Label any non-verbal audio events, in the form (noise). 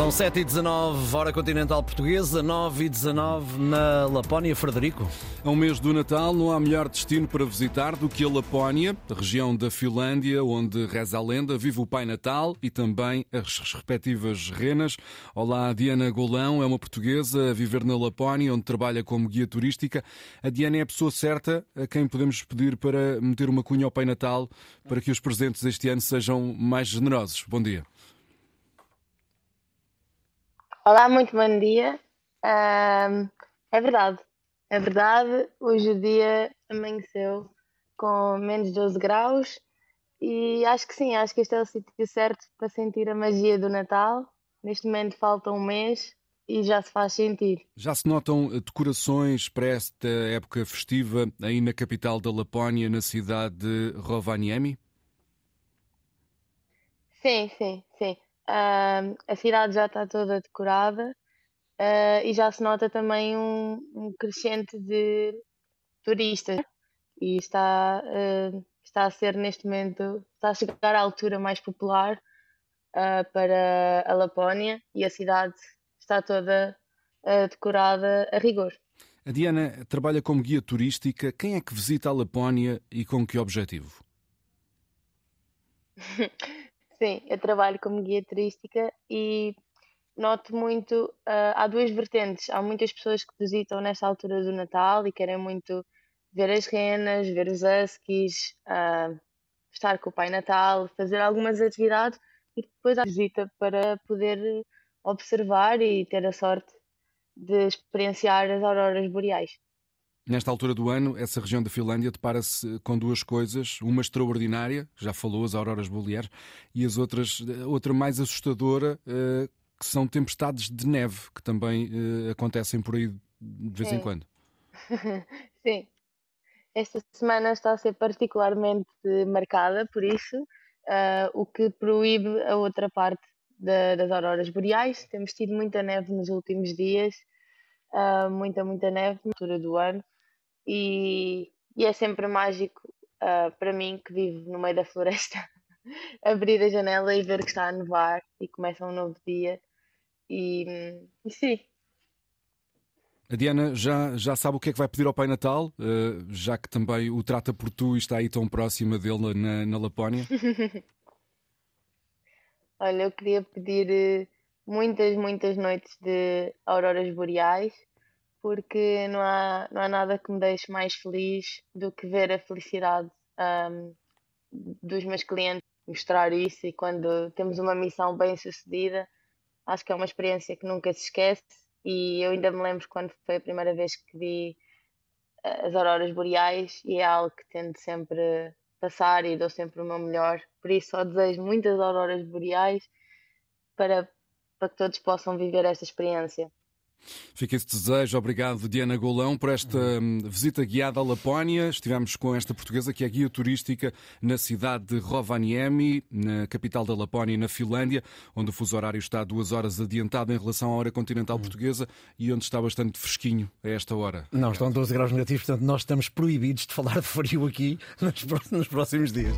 São 7 e 19 hora continental portuguesa, 9 e 19 na Lapónia. Frederico. A um mês do Natal não há melhor destino para visitar do que a Lapónia, a região da Finlândia, onde reza a lenda, vive o Pai Natal e também as respectivas renas. Olá, Diana Golão, é uma portuguesa a viver na Lapónia, onde trabalha como guia turística. A Diana é a pessoa certa a quem podemos pedir para meter uma cunha ao Pai Natal para que os presentes este ano sejam mais generosos. Bom dia. Olá, muito bom dia. É verdade, é verdade. Hoje o dia amanheceu com menos 12 graus e acho que sim, acho que este é o sítio certo para sentir a magia do Natal. Neste momento falta um mês e já se faz sentir. Já se notam decorações para esta época festiva aí na capital da Lapónia, na cidade de Rovaniemi? Sim, sim, sim. Ahm, a cidade já está toda decorada, ah, e já se nota também um, um crescente de turistas e está, ah, está a ser neste momento, está a chegar à altura mais popular, ah, para a Lapónia e a cidade está toda, decorada a rigor. A Diana trabalha como guia turística. Quem é que visita a Lapónia e com que objetivo? (laughs) Sim, eu trabalho como guia turística e noto muito, ah, há duas vertentes. Há muitas pessoas que visitam nesta altura do Natal e querem muito ver as renas, ver os huskies, ah, estar com o Pai Natal, fazer algumas atividades e depois há visita para poder observar e ter a sorte de experienciar as auroras boreais. Nesta altura do ano, essa região da Finlândia depara-se com duas coisas. Uma extraordinária, já falou, as auroras boreais, e as outras, outra mais assustadora, eh, que são tempestades de neve, que também eh, acontecem por aí de vez em Sim, quando. (laughs) sim. Esta semana está a ser particularmente marcada por isso, ah, o que proíbe a outra parte da- das auroras boreais. Temos tido muita neve nos últimos dias, ah, muita, muita neve na altura do ano, e, e é sempre mágico, ah, para mim, que vivo no meio da floresta, (laughs) abrir a janela e ver que está a nevar e começa um novo dia. E, e sim, A Diana já, já sabe o que é que vai pedir ao Pai Natal, eh, já que também o trata por tu e está aí tão próxima dele na, na Lapónia. (laughs) Olha, eu queria pedir eh, muitas, muitas noites de auroras boreais, porque não há, não há nada que me deixe mais feliz do que ver a felicidade, ahm, dos meus clientes, mostrar isso e quando temos uma missão bem sucedida, acho que é uma experiência que nunca se esquece e eu ainda me lembro quando foi a primeira vez que vi eh, as auroras boreais e é algo que tento sempre passar e dou sempre o meu melhor. Por isso, só desejo muitas auroras boreais para, para que todos possam viver esta experiência. Fica esse desejo. Obrigado, Diana Golão, por esta hum, visita guiada à Lapónia. Estivemos com esta portuguesa que é guia turística na cidade de Rovaniemi, na capital da Lapónia, na Finlândia, onde o fuso horário está duas horas adiantado em relação à hora continental portuguesa e onde está bastante fresquinho a esta hora. Não, estão 12 graus negativos, portanto nós estamos proibidos de falar de frio aqui (laughs) nos próximos dias.